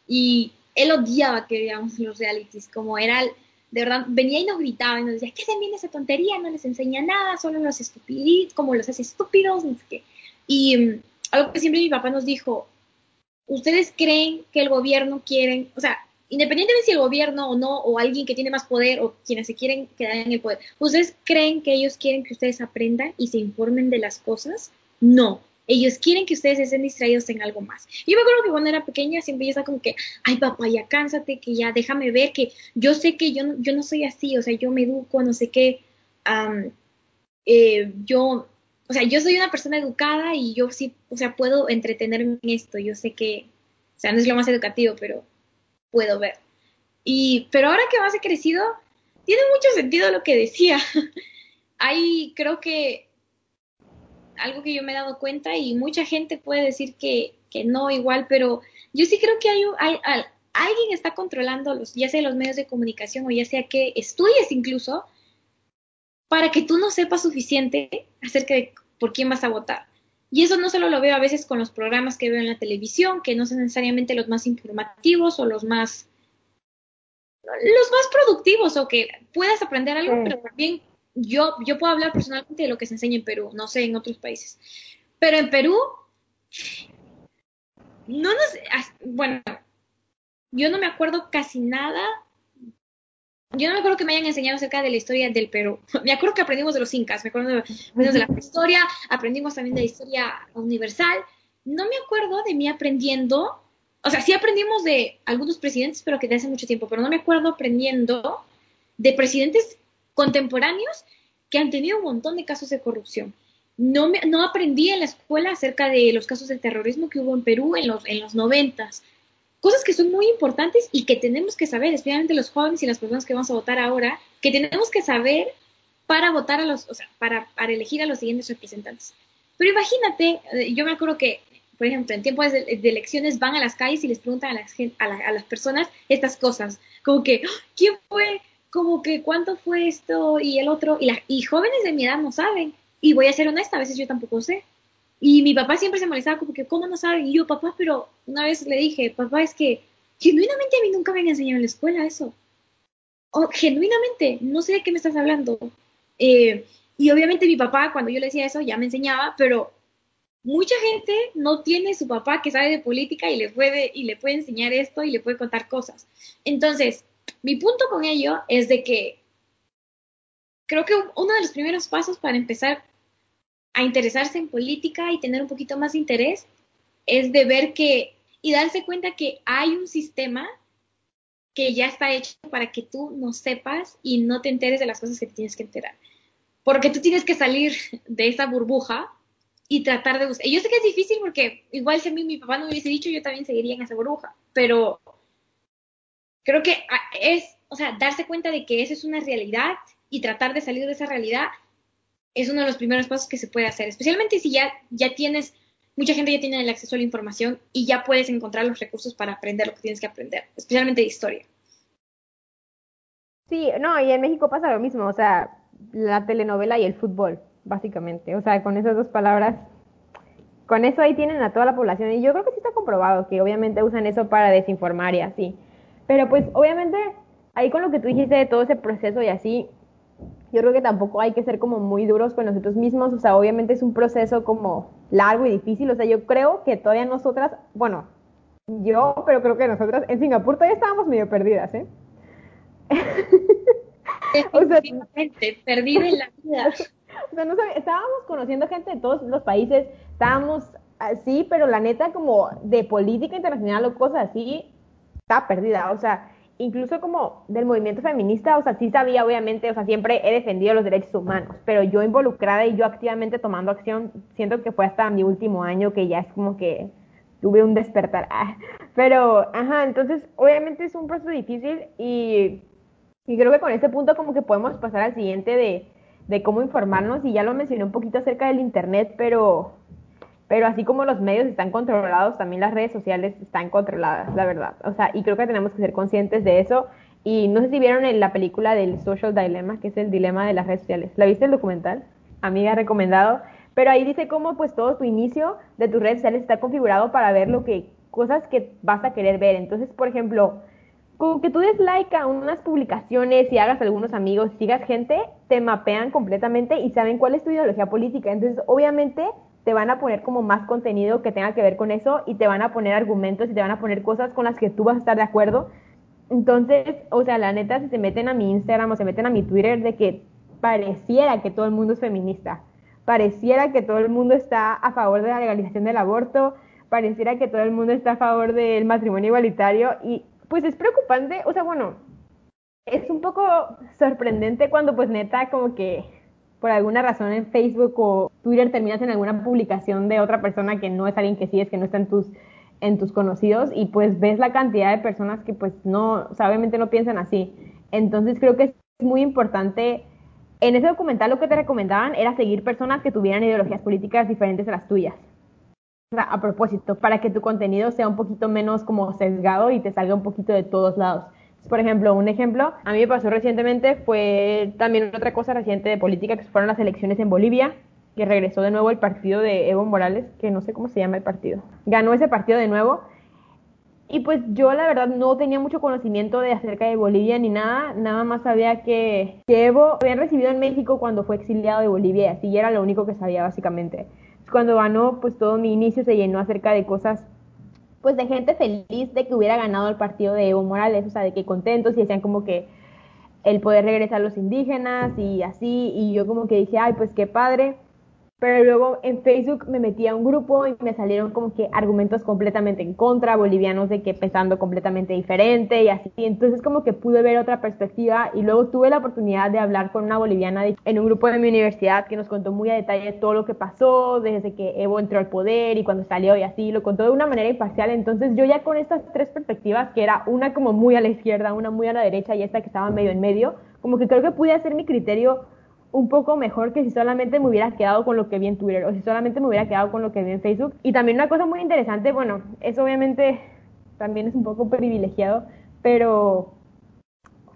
Y él odiaba que veamos los realities, como era de verdad, venía y nos gritaba y nos decía, ¿qué se viene esa tontería? No les enseña nada, solo los estúpidos, como los hace estúpidos, no sé qué. Y um, algo que siempre mi papá nos dijo, ¿ustedes creen que el gobierno quiere, o sea, independientemente si el gobierno o no, o alguien que tiene más poder, o quienes se quieren quedar en el poder, ¿ustedes creen que ellos quieren que ustedes aprendan y se informen de las cosas? No, ellos quieren que ustedes estén distraídos en algo más. Yo me acuerdo que cuando era pequeña siempre yo estaba como que, ay papá, ya cánsate, que ya déjame ver que yo sé que yo, yo no soy así, o sea, yo me educo, no sé qué. eh, yo, o sea, yo soy una persona educada y yo sí, o sea, puedo entretenerme en esto. Yo sé que, o sea, no es lo más educativo, pero puedo ver. Y, pero ahora que más he crecido, tiene mucho sentido lo que decía. Hay, creo que algo que yo me he dado cuenta y mucha gente puede decir que, que no igual, pero yo sí creo que hay, hay, alguien está controlando los, ya sea los medios de comunicación o ya sea que estudies incluso, para que tú no sepas suficiente acerca de por quién vas a votar. Y eso no solo lo veo a veces con los programas que veo en la televisión, que no son necesariamente los más informativos o los más los más productivos o que puedas aprender algo, pero también yo, yo puedo hablar personalmente de lo que se enseña en Perú, no sé en otros países. Pero en Perú, no nos, bueno, yo no me acuerdo casi nada. Yo no me acuerdo que me hayan enseñado acerca de la historia del Perú. Me acuerdo que aprendimos de los incas, me acuerdo de, la historia, aprendimos también de la historia universal. No me acuerdo de mí aprendiendo, o sea, sí aprendimos de algunos presidentes, pero que de hace mucho tiempo, pero no me acuerdo aprendiendo de presidentes contemporáneos que han tenido un montón de casos de corrupción. No, me, no aprendí en la escuela acerca de los casos de terrorismo que hubo en Perú en los, en los noventas. Cosas que son muy importantes y que tenemos que saber, especialmente los jóvenes y las personas que vamos a votar ahora, que tenemos que saber para votar a los, o sea, para, para elegir a los siguientes representantes. Pero imagínate, eh, yo me acuerdo que, por ejemplo, en tiempos de, elecciones van a las calles y les preguntan a, a, a las personas estas cosas, como que, ¡Ah! ¿quién fue como que cuánto fue esto y el otro, y, y jóvenes de mi edad no saben. Y voy a ser honesta, a veces yo tampoco sé. Y mi papá siempre se molestaba como que, ¿cómo no saben? Y yo, papá, pero una vez le dije, papá, es que genuinamente a mí nunca me han enseñado en la escuela eso. O, genuinamente, no sé de qué me estás hablando. Eh, y obviamente mi papá, cuando yo le decía eso, ya me enseñaba, pero mucha gente no tiene su papá que sabe de política y le puede, y le puede enseñar esto y le puede contar cosas. Entonces, mi punto con ello es de que creo que uno de los primeros pasos para empezar a interesarse en política y tener un poquito más interés es de ver que y darse cuenta que hay un sistema que ya está hecho para que tú no sepas y no te enteres de las cosas que te tienes que enterar. Porque tú tienes que salir de esa burbuja y tratar de buscar. Yo sé que es difícil porque igual si a mí mi papá no me hubiese dicho, yo también seguiría en esa burbuja. Pero creo que es, o sea, darse cuenta de que esa es una realidad y tratar de salir de esa realidad es uno de los primeros pasos que se puede hacer. Especialmente si ya, ya tienes mucha gente ya tiene el acceso a la información y ya puedes encontrar los recursos para aprender lo que tienes que aprender, especialmente de historia. Sí, no, y en México pasa lo mismo, o sea, la telenovela y el fútbol, básicamente. O sea, con esas dos palabras, con eso ahí tienen a toda la población. Y yo creo que sí está comprobado que obviamente usan eso para desinformar y así. Pero pues obviamente ahí con lo que tú dijiste de todo ese proceso y así, yo creo que tampoco hay que ser como muy duros con nosotros mismos, o sea, obviamente es un proceso como largo y difícil, o sea, yo creo que todavía nosotras, bueno, yo, pero creo que nosotras en Singapur todavía estábamos medio perdidas, ¿eh? o sea, perdida en la vida. O sea, no estábamos conociendo gente de todos los países, estábamos así, pero la neta como de política internacional o cosas así, está perdida, o sea, incluso como del movimiento feminista, o sea, sí sabía, obviamente, o sea, siempre he defendido los derechos humanos, pero yo involucrada y yo activamente tomando acción, siento que fue hasta mi último año que ya es como que tuve un despertar. pero, ajá, entonces, obviamente es un proceso difícil y, y creo que con este punto como que podemos pasar al siguiente de, de cómo informarnos y ya lo mencioné un poquito acerca del Internet, pero pero así como los medios están controlados, también las redes sociales están controladas, la verdad. O sea, y creo que tenemos que ser conscientes de eso. Y no sé si vieron en la película del Social Dilemma, que es el dilema de las redes sociales. ¿La viste el documental? Amiga, recomendado. Pero ahí dice cómo pues todo tu inicio de tus redes sociales está configurado para ver lo que, cosas que vas a querer ver. Entonces, por ejemplo, con que tú des like a unas publicaciones y hagas algunos amigos, sigas gente, te mapean completamente y saben cuál es tu ideología política. Entonces, obviamente, te van a poner como más contenido que tenga que ver con eso y te van a poner argumentos y te van a poner cosas con las que tú vas a estar de acuerdo. Entonces, o sea, la neta, si se meten a mi Instagram o se meten a mi Twitter, de que pareciera que todo el mundo es feminista, pareciera que todo el mundo está a favor de la legalización del aborto, pareciera que todo el mundo está a favor del matrimonio igualitario y pues es preocupante, o sea, bueno, es un poco sorprendente cuando pues neta como que por alguna razón en Facebook o Twitter terminas en alguna publicación de otra persona que no es alguien que sigues, que no está en tus, en tus conocidos y pues ves la cantidad de personas que pues no, obviamente no piensan así. Entonces creo que es muy importante, en ese documental lo que te recomendaban era seguir personas que tuvieran ideologías políticas diferentes a las tuyas. O sea, a propósito, para que tu contenido sea un poquito menos como sesgado y te salga un poquito de todos lados. Por ejemplo, un ejemplo, a mí me pasó recientemente, fue también otra cosa reciente de política, que fueron las elecciones en Bolivia, que regresó de nuevo el partido de Evo Morales, que no sé cómo se llama el partido. Ganó ese partido de nuevo. Y pues yo la verdad no tenía mucho conocimiento de acerca de Bolivia ni nada, nada más sabía que, Evo había recibido en México cuando fue exiliado de Bolivia y así era lo único que sabía básicamente. Cuando ganó, pues todo mi inicio se llenó acerca de cosas pues de gente feliz de que hubiera ganado el partido de Evo Morales, o sea, de que contentos y decían como que el poder regresar a los indígenas y así, y yo como que dije, ay, pues qué padre, pero luego en Facebook me metí a un grupo y me salieron como que argumentos completamente en contra, bolivianos de que pensando completamente diferente y así. Entonces como que pude ver otra perspectiva y luego tuve la oportunidad de hablar con una boliviana en un grupo de mi universidad que nos contó muy a detalle todo lo que pasó desde que Evo entró al poder y cuando salió y así, lo contó de una manera imparcial. Entonces yo ya con estas tres perspectivas, que era una como muy a la izquierda, una muy a la derecha y esta que estaba medio en medio, como que creo que pude hacer mi criterio un poco mejor que si solamente me hubiera quedado con lo que vi en Twitter o si solamente me hubiera quedado con lo que vi en Facebook. Y también una cosa muy interesante, bueno, eso obviamente también es un poco privilegiado, pero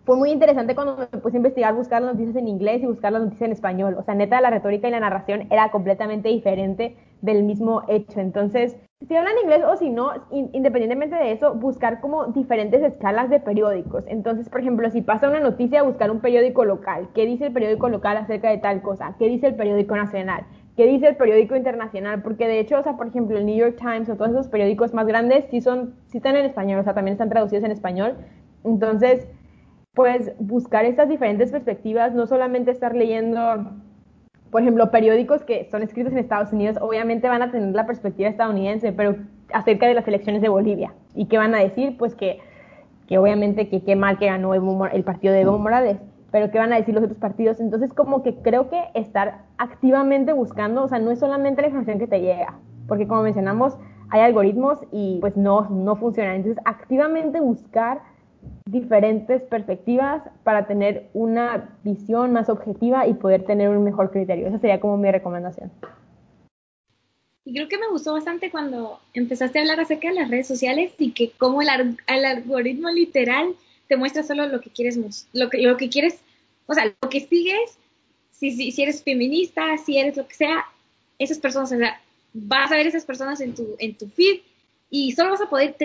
fue muy interesante cuando me puse a investigar, buscar las noticias en inglés y buscar las noticias en español. O sea, neta, la retórica y la narración era completamente diferente del mismo hecho. Entonces, si hablan inglés o si no, independientemente de eso, buscar como diferentes escalas de periódicos. Entonces, por ejemplo, si pasa una noticia, buscar un periódico local. ¿Qué dice el periódico local acerca de tal cosa? ¿Qué dice el periódico nacional? ¿Qué dice el periódico internacional? Porque de hecho, o sea, por ejemplo, el New York Times o todos esos periódicos más grandes sí son, sí están en español, o sea, también están traducidos en español. Entonces, pues buscar estas diferentes perspectivas, no solamente estar leyendo por ejemplo, periódicos que son escritos en Estados Unidos, obviamente van a tener la perspectiva estadounidense, pero acerca de las elecciones de Bolivia. ¿Y qué van a decir? Pues que, que obviamente que qué mal que ganó el partido de Evo Morales, pero qué van a decir los otros partidos. Entonces, como que creo que estar activamente buscando, o sea, no es solamente la información que te llega, porque como mencionamos, hay algoritmos y pues no, no funcionan. Entonces, activamente buscar diferentes perspectivas para tener una visión más objetiva y poder tener un mejor criterio. Esa sería como mi recomendación. Y creo que me gustó bastante cuando empezaste a hablar acerca de las redes sociales y que como el, algoritmo literal te muestra solo lo que quieres, lo que, lo que quieres, o sea, lo que sigues, si, si, si eres feminista, si eres lo que sea, esas personas, o sea, vas a ver esas personas en tu, en tu feed y solo vas a poder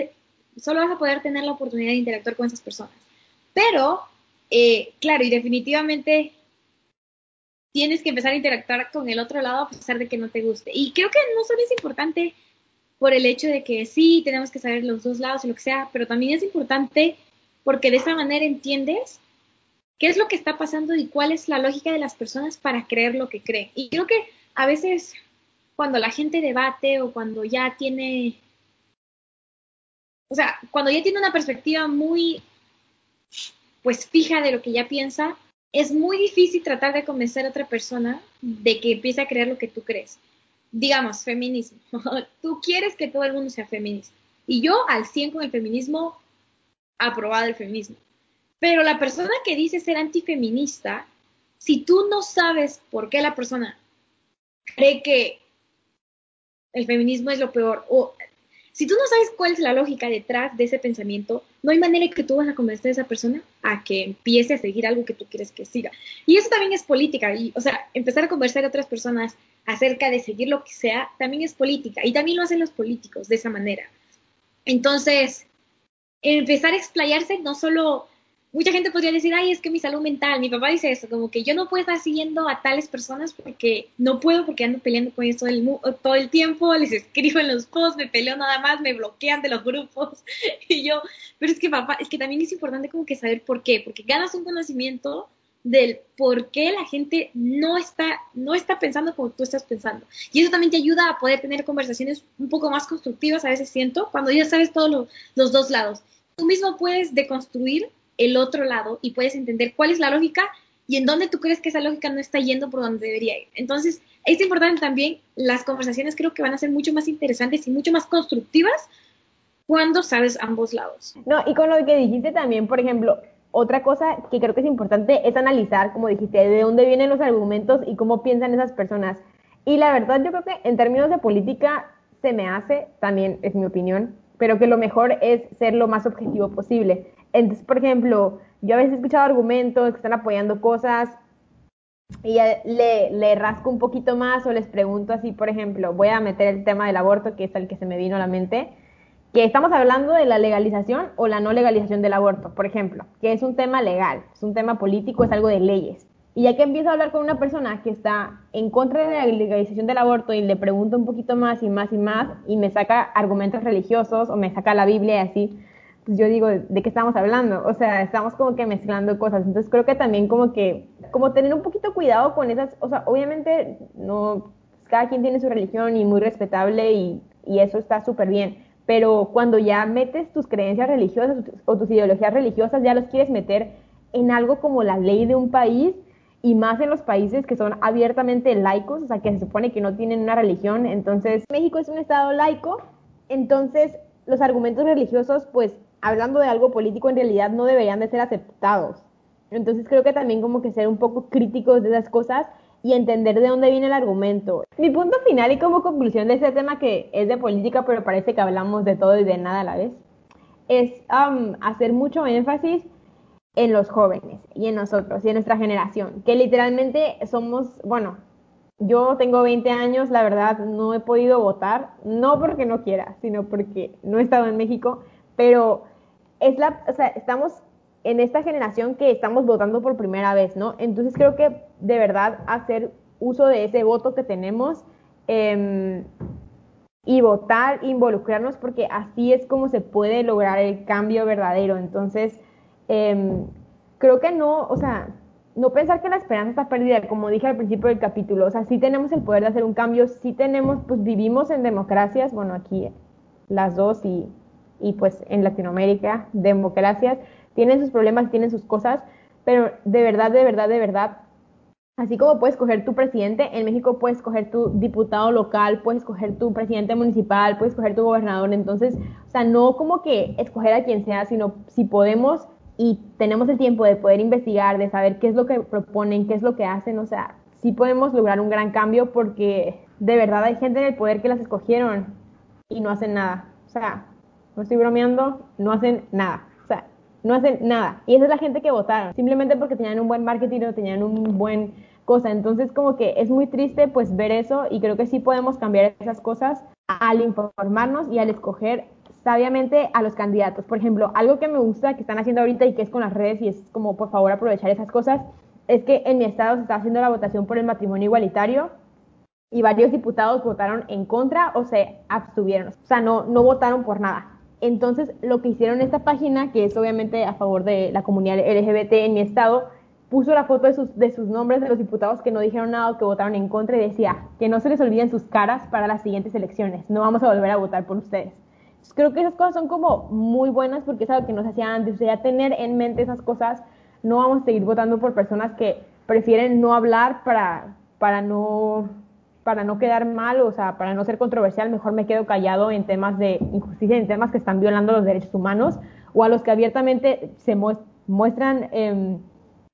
solo vas a poder tener la oportunidad de interactuar con esas personas. Pero, eh, claro, y definitivamente tienes que empezar a interactuar con el otro lado a pesar de que no te guste. Y creo que no solo es importante por el hecho de que sí, tenemos que saber los dos lados y lo que sea, pero también es importante porque de esa manera entiendes qué es lo que está pasando y cuál es la lógica de las personas para creer lo que creen. Y creo que a veces cuando la gente debate o cuando ya tiene o sea, cuando ya tiene una perspectiva muy, pues fija de lo que ya piensa, es muy difícil tratar de convencer a otra persona de que empiece a creer lo que tú crees. Digamos, feminismo. tú quieres que todo el mundo sea feminista. Y yo al 100 con el feminismo, aprobado el feminismo. Pero la persona que dice ser antifeminista, si tú no sabes por qué la persona cree que el feminismo es lo peor, o si tú no sabes cuál es la lógica detrás de ese pensamiento, no hay manera que tú vas a convencer a esa persona a que empiece a seguir algo que tú quieres que siga. Y eso también es política. Y, o sea, empezar a conversar a otras personas acerca de seguir lo que sea, también es política. Y también lo hacen los políticos de esa manera. Entonces, empezar a explayarse no solo mucha gente podría decir, ay, es que mi salud mental, mi papá dice eso, como que yo no puedo estar siguiendo a tales personas porque no puedo, porque ando peleando con eso todo el tiempo, les escribo en los posts, me peleo nada más, me bloquean de los grupos. y yo, pero es que papá, es que también es importante como que saber por qué, porque ganas un conocimiento del por qué la gente no está, no está pensando como tú estás pensando. Y eso también te ayuda a poder tener conversaciones un poco más constructivas, a veces siento, cuando ya sabes todos los dos lados. Tú mismo puedes deconstruir el otro lado y puedes entender cuál es la lógica y en dónde tú crees que esa lógica no está yendo por donde debería ir. Entonces, es importante también, las conversaciones creo que van a ser mucho más interesantes y mucho más constructivas cuando sabes ambos lados. No, y con lo que dijiste también, por ejemplo, otra cosa que creo que es importante es analizar, como dijiste, de dónde vienen los argumentos y cómo piensan esas personas. Y la verdad, yo creo que en términos de política se me hace, también es mi opinión, pero que lo mejor es ser lo más objetivo posible. Entonces, por ejemplo, yo a veces he escuchado argumentos que están apoyando cosas y le, le rasco un poquito más o les pregunto así, por ejemplo, voy a meter el tema del aborto, que es el que se me vino a la mente, que estamos hablando de la legalización o la no legalización del aborto, por ejemplo, que es un tema legal, es un tema político, es algo de leyes. Y ya que empiezo a hablar con una persona que está en contra de la legalización del aborto y le pregunto un poquito más y más y más y me saca argumentos religiosos o me saca la Biblia y así, yo digo, ¿de qué estamos hablando? O sea, estamos como que mezclando cosas. Entonces creo que también como que, como tener un poquito cuidado con esas, o sea, obviamente no, cada quien tiene su religión y muy respetable y, y eso está súper bien. Pero cuando ya metes tus creencias religiosas o tus ideologías religiosas, ya los quieres meter en algo como la ley de un país y más en los países que son abiertamente laicos, o sea, que se supone que no tienen una religión. Entonces, México es un estado laico, entonces los argumentos religiosos, pues hablando de algo político, en realidad no deberían de ser aceptados. Entonces creo que también como que ser un poco críticos de esas cosas y entender de dónde viene el argumento. Mi punto final y como conclusión de este tema que es de política, pero parece que hablamos de todo y de nada a la vez, es um, hacer mucho énfasis en los jóvenes y en nosotros y en nuestra generación, que literalmente somos, bueno, yo tengo 20 años, la verdad no he podido votar, no porque no quiera, sino porque no he estado en México, pero es la, o sea, estamos en esta generación que estamos votando por primera vez, ¿no? Entonces creo que de verdad hacer uso de ese voto que tenemos em, y votar, involucrarnos, porque así es como se puede lograr el cambio verdadero. Entonces, em, creo que no, o sea, no pensar que la esperanza está perdida, como dije al principio del capítulo, o sea, sí tenemos el poder de hacer un cambio, sí tenemos, pues vivimos en democracias, bueno, aquí las dos y, y pues en Latinoamérica, democracias, tienen sus problemas, tienen sus cosas, pero de verdad, de verdad, de verdad, así como puedes escoger tu presidente, en México puedes escoger tu diputado local, puedes escoger tu presidente municipal, puedes escoger tu gobernador, entonces, o sea, no como que escoger a quien sea, sino si podemos y tenemos el tiempo de poder investigar, de saber qué es lo que proponen, qué es lo que hacen, o sea, sí podemos lograr un gran cambio porque de verdad hay gente en el poder que las escogieron y no hacen nada. O sea, no estoy bromeando, no hacen nada. O sea, no hacen nada. Y esa es la gente que votaron, simplemente porque tenían un buen marketing o tenían un buen cosa. Entonces, como que es muy triste pues ver eso y creo que sí podemos cambiar esas cosas al informarnos y al escoger sabiamente a los candidatos. Por ejemplo, algo que me gusta que están haciendo ahorita y que es con las redes y es como por favor aprovechar esas cosas, es que en mi estado se está haciendo la votación por el matrimonio igualitario y varios diputados votaron en contra o se abstuvieron, o sea, no, no votaron por nada. Entonces, lo que hicieron esta página, que es obviamente a favor de la comunidad LGBT en mi estado, puso la foto de sus, de sus nombres de los diputados que no dijeron nada o que votaron en contra y decía que no se les olviden sus caras para las siguientes elecciones, no vamos a volver a votar por ustedes. Creo que esas cosas son como muy buenas porque es algo que nos hacía antes, sea, tener en mente esas cosas, no vamos a seguir votando por personas que prefieren no hablar para, para no para no quedar mal, o sea, para no ser controversial, mejor me quedo callado en temas de injusticia, en temas que están violando los derechos humanos, o a los que abiertamente se muestran eh,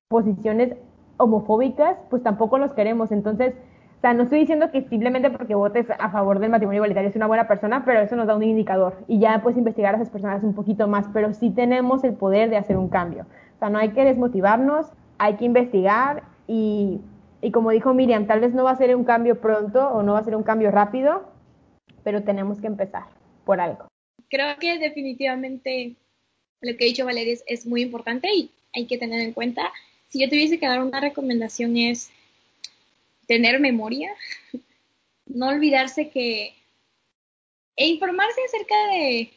posiciones homofóbicas, pues tampoco los queremos. Entonces, o sea, no estoy diciendo que simplemente porque votes a favor del matrimonio igualitario es una buena persona, pero eso nos da un indicador y ya puedes investigar a esas personas un poquito más, pero sí tenemos el poder de hacer un cambio. O sea, no hay que desmotivarnos, hay que investigar y, y como dijo Miriam, tal vez no va a ser un cambio pronto o no va a ser un cambio rápido, pero tenemos que empezar por algo. Creo que definitivamente lo que ha dicho Valeria es, muy importante y hay que tener en cuenta. Si yo tuviese que dar una recomendación es tener memoria, no olvidarse que e informarse acerca de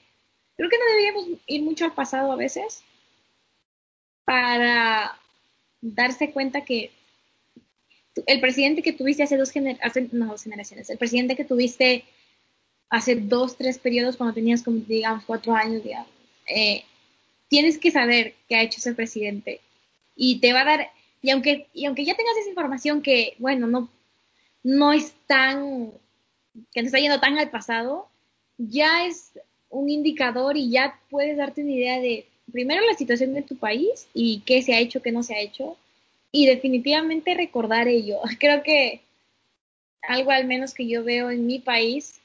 creo que no deberíamos ir mucho al pasado a veces para darse cuenta que el presidente que tuviste hace dos, generaciones, el presidente que tuviste hace dos, tres periodos cuando tenías como, digamos, cuatro años, digamos, eh, tienes que saber qué ha hecho ese presidente. Y te va a dar y aunque, y aunque ya tengas esa información que, bueno, no, no es tan, que te está yendo tan al pasado, ya es un indicador y ya puedes darte una idea de, primero, la situación de tu país y qué se ha hecho, qué no se ha hecho, y definitivamente recordar ello. Creo que algo al menos que yo veo en mi país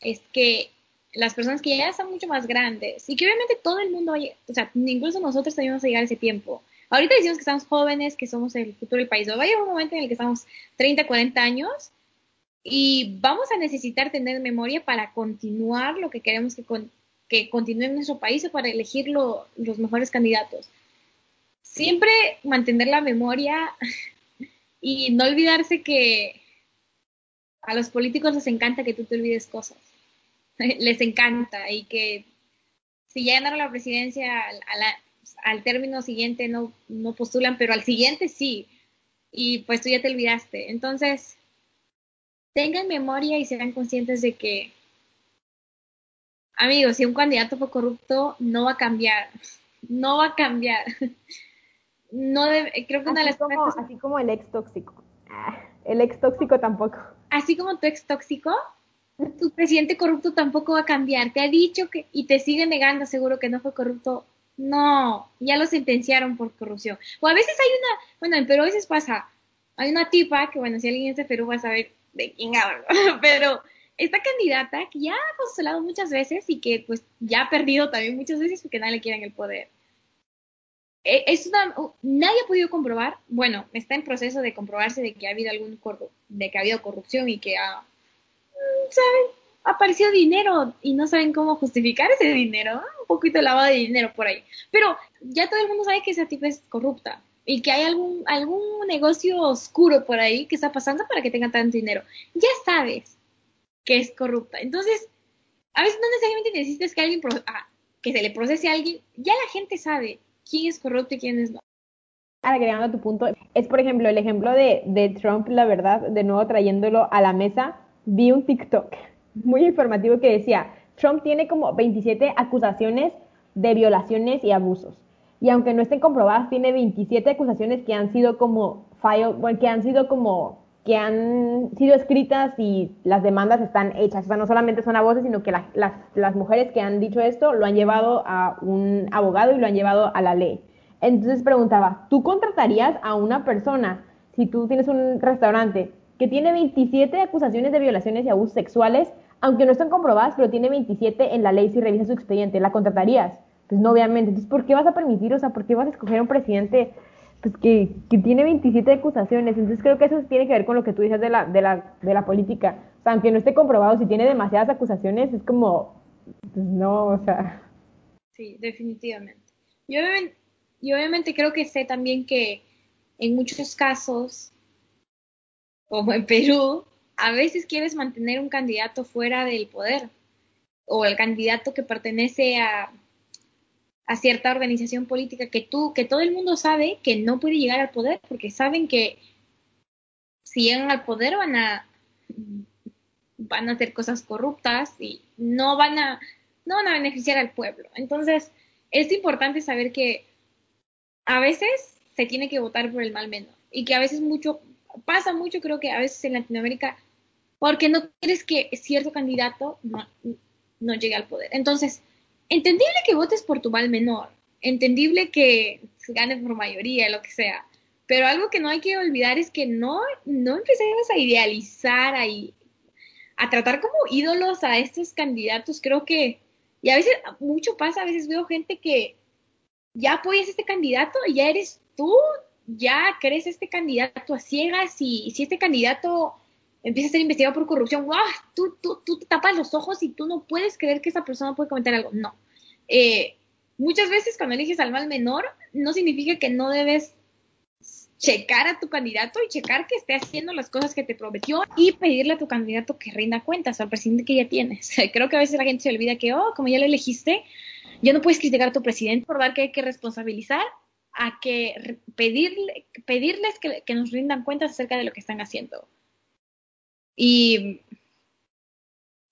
es que las personas que ya están mucho más grandes y que obviamente todo el mundo, o sea, incluso nosotros también vamos a llegar a ese tiempo, Ahorita decimos que estamos jóvenes, que somos el futuro del país, va a llegar un momento en el que estamos 30, 40 años y vamos a necesitar tener memoria para continuar lo que queremos que, que continúe en nuestro país o para elegir los mejores candidatos. Siempre mantener la memoria y no olvidarse que a los políticos les encanta que tú te olvides cosas. les encanta y que si ya ganaron la presidencia a al término siguiente no, no postulan, pero al siguiente sí. Y pues tú ya te olvidaste. Entonces, tengan memoria y sean conscientes de que, amigos, si un candidato fue corrupto, no va a cambiar. No va a cambiar. No creo que una así, como, así como el ex tóxico. Ah, el ex tóxico tampoco. Así como tu ex tóxico, tu presidente corrupto tampoco va a cambiar. Te ha dicho que y te sigue negando seguro que no fue corrupto no, ya lo sentenciaron por corrupción. O a veces hay una, bueno, en Perú a veces pasa, hay una tipa que, bueno, si alguien es de Perú va a saber de quién hablo, pero esta candidata que ya ha postulado muchas veces y que pues ya ha perdido también muchas veces porque nadie le quiere en el poder. E, es nadie ha podido comprobar, bueno, está en proceso de comprobarse de que ha habido algún de que ha habido corrupción y que ha, mm, ¿saben? apareció dinero y no saben cómo justificar ese dinero, un poquito lavado de dinero por ahí. Pero ya todo el mundo sabe que esa tipa es corrupta y que hay algún, algún negocio oscuro por ahí que está pasando para que tenga tanto dinero. Ya sabes que es corrupta. Entonces, a veces no necesariamente necesitas que alguien ah, que se le procese a alguien, ya la gente sabe quién es corrupto y quién es no. agregando a tu punto, es por ejemplo el ejemplo de, de Trump, la verdad, de nuevo trayéndolo a la mesa, vi un TikTok muy informativo que decía, Trump tiene como 27 acusaciones de violaciones y abusos. Y aunque no estén comprobadas, tiene 27 acusaciones que han sido como file, bueno, que han sido como que han sido escritas y las demandas están hechas. O sea, no solamente son a voces, sino que las, las mujeres que han dicho esto lo han llevado a un abogado y lo han llevado a la ley. Entonces preguntaba, ¿tú contratarías a una persona, si tú tienes un restaurante, que tiene 27 acusaciones de violaciones y abusos sexuales, aunque no estén comprobadas, pero tiene 27 en la ley si revisas su expediente, ¿la contratarías? Pues no, obviamente. Entonces, ¿por qué vas a permitir, o sea, por qué vas a escoger un presidente pues, que, que, tiene 27 acusaciones? Entonces, creo que eso tiene que ver con lo que tú dices de la, de la, de la política. O sea, aunque no esté comprobado, si tiene demasiadas acusaciones, es como, pues no, o sea. Sí, definitivamente. Yo, y obviamente creo que sé también que en muchos casos, como en Perú, a veces quieres mantener un candidato fuera del poder o el candidato que pertenece a, a cierta organización política que tú, que todo el mundo sabe que no puede llegar al poder porque saben que si llegan al poder van a van a hacer cosas corruptas y no van a no van a beneficiar al pueblo. Entonces, es importante saber que a veces se tiene que votar por el mal menor y que a veces mucho, pasa mucho creo que a veces en Latinoamérica, porque no quieres que cierto candidato no, no llegue al poder. Entonces, entendible que votes por tu mal menor, entendible que ganes por mayoría, lo que sea, pero algo que no hay que olvidar es que no, no empecemos a idealizar, a, a tratar como ídolos a estos candidatos, creo que, y a veces mucho pasa, a veces veo gente que ya apoyas este candidato, ya eres tú, ya crees este candidato a ciegas y, si este candidato empieza a ser investigado por corrupción, ¡wow! Tú, tú, tú te tapas los ojos y tú no puedes creer que esa persona puede comentar algo. No. Eh, muchas veces cuando eliges al mal menor, no significa que no debes checar a tu candidato y checar que esté haciendo las cosas que te prometió y pedirle a tu candidato que rinda cuentas al presidente que ya tienes. Creo que a veces la gente se olvida que, oh, como ya lo elegiste, ya no puedes criticar a tu presidente, por dar que hay que responsabilizar a que pedirle, pedirles que, que, nos rindan cuentas acerca de lo que están haciendo. Y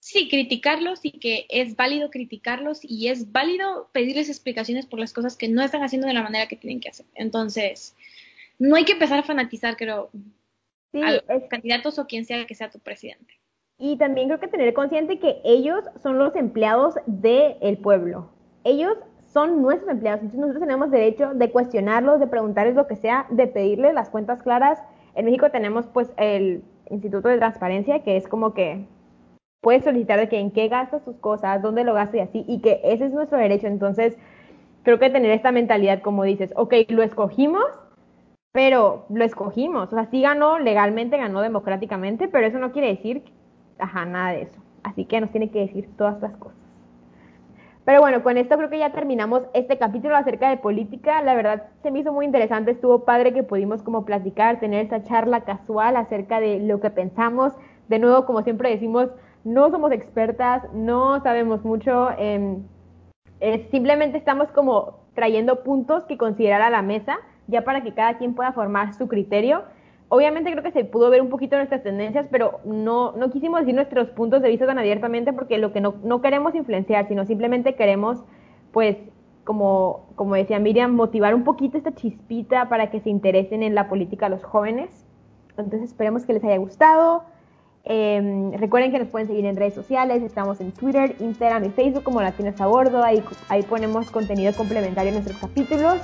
sí, criticarlos y que es válido criticarlos y es válido pedirles explicaciones por las cosas que no están haciendo de la manera que tienen que hacer. Entonces, no hay que empezar a fanatizar, creo, a los candidatos o quien sea que sea tu presidente. Y también creo que tener consciente que ellos son los empleados del pueblo ellos son nuestros empleados, entonces nosotros tenemos derecho de cuestionarlos, de preguntarles lo que sea, de pedirles las cuentas claras. En México tenemos pues el Instituto de Transparencia, que es como que puedes solicitar de que en qué gastas tus cosas, dónde lo gastas y así, y que ese es nuestro derecho. Entonces, creo que tener esta mentalidad como dices, ok, lo escogimos, pero lo escogimos. O sea, sí ganó legalmente, ganó democráticamente, pero eso no quiere decir, ajá, nada de eso. Así que nos tiene que decir todas las cosas. Pero bueno, con esto creo que ya terminamos este capítulo acerca de política. La verdad se me hizo muy interesante, estuvo padre que pudimos como platicar, tener esta charla casual acerca de lo que pensamos. De nuevo, como siempre decimos, no somos expertas, no sabemos mucho, eh, simplemente estamos como trayendo puntos que considerar a la mesa, ya para que cada quien pueda formar su criterio. Obviamente creo que se pudo ver un poquito nuestras tendencias, pero no, no quisimos decir nuestros puntos de vista tan abiertamente porque lo que no, no queremos influenciar, sino simplemente queremos, pues, como, como decía Miriam, motivar un poquito esta chispita para que se interesen en la política los jóvenes. Entonces esperemos que les haya gustado. Eh, recuerden que nos pueden seguir en redes sociales, estamos en Twitter, Instagram y Facebook como Latinos a Bordo, ahí, ahí ponemos contenido complementario en nuestros capítulos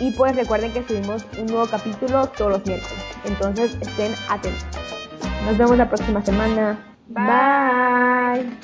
y pues recuerden que subimos un nuevo capítulo todos los miércoles, entonces estén atentos. Nos vemos la próxima semana. Bye.